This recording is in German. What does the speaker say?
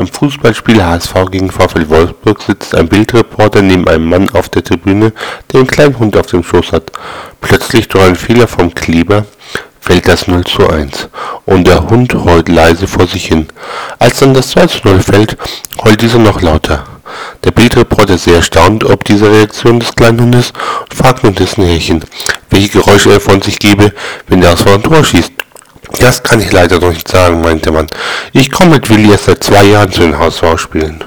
Beim Fußballspiel HSV gegen VfL Wolfsburg sitzt ein Bildreporter neben einem Mann auf der Tribüne, der einen kleinen Hund auf dem Schoß hat. Plötzlich durch einen Fehler vom Kleber fällt das 0 zu 1 und der Hund heult leise vor sich hin. Als dann das 2 zu 0 fällt, heult dieser noch lauter. Der Bildreporter ist sehr erstaunt ob dieser Reaktion des kleinen Hundes und fragt nun dessen Herrchen, welche Geräusche er von sich gebe, wenn der HSV ein Tor schießt. Das kann ich leider noch nicht sagen, meinte man. Ich komme mit Willi erst seit zwei Jahren zu den HSV-Spielen.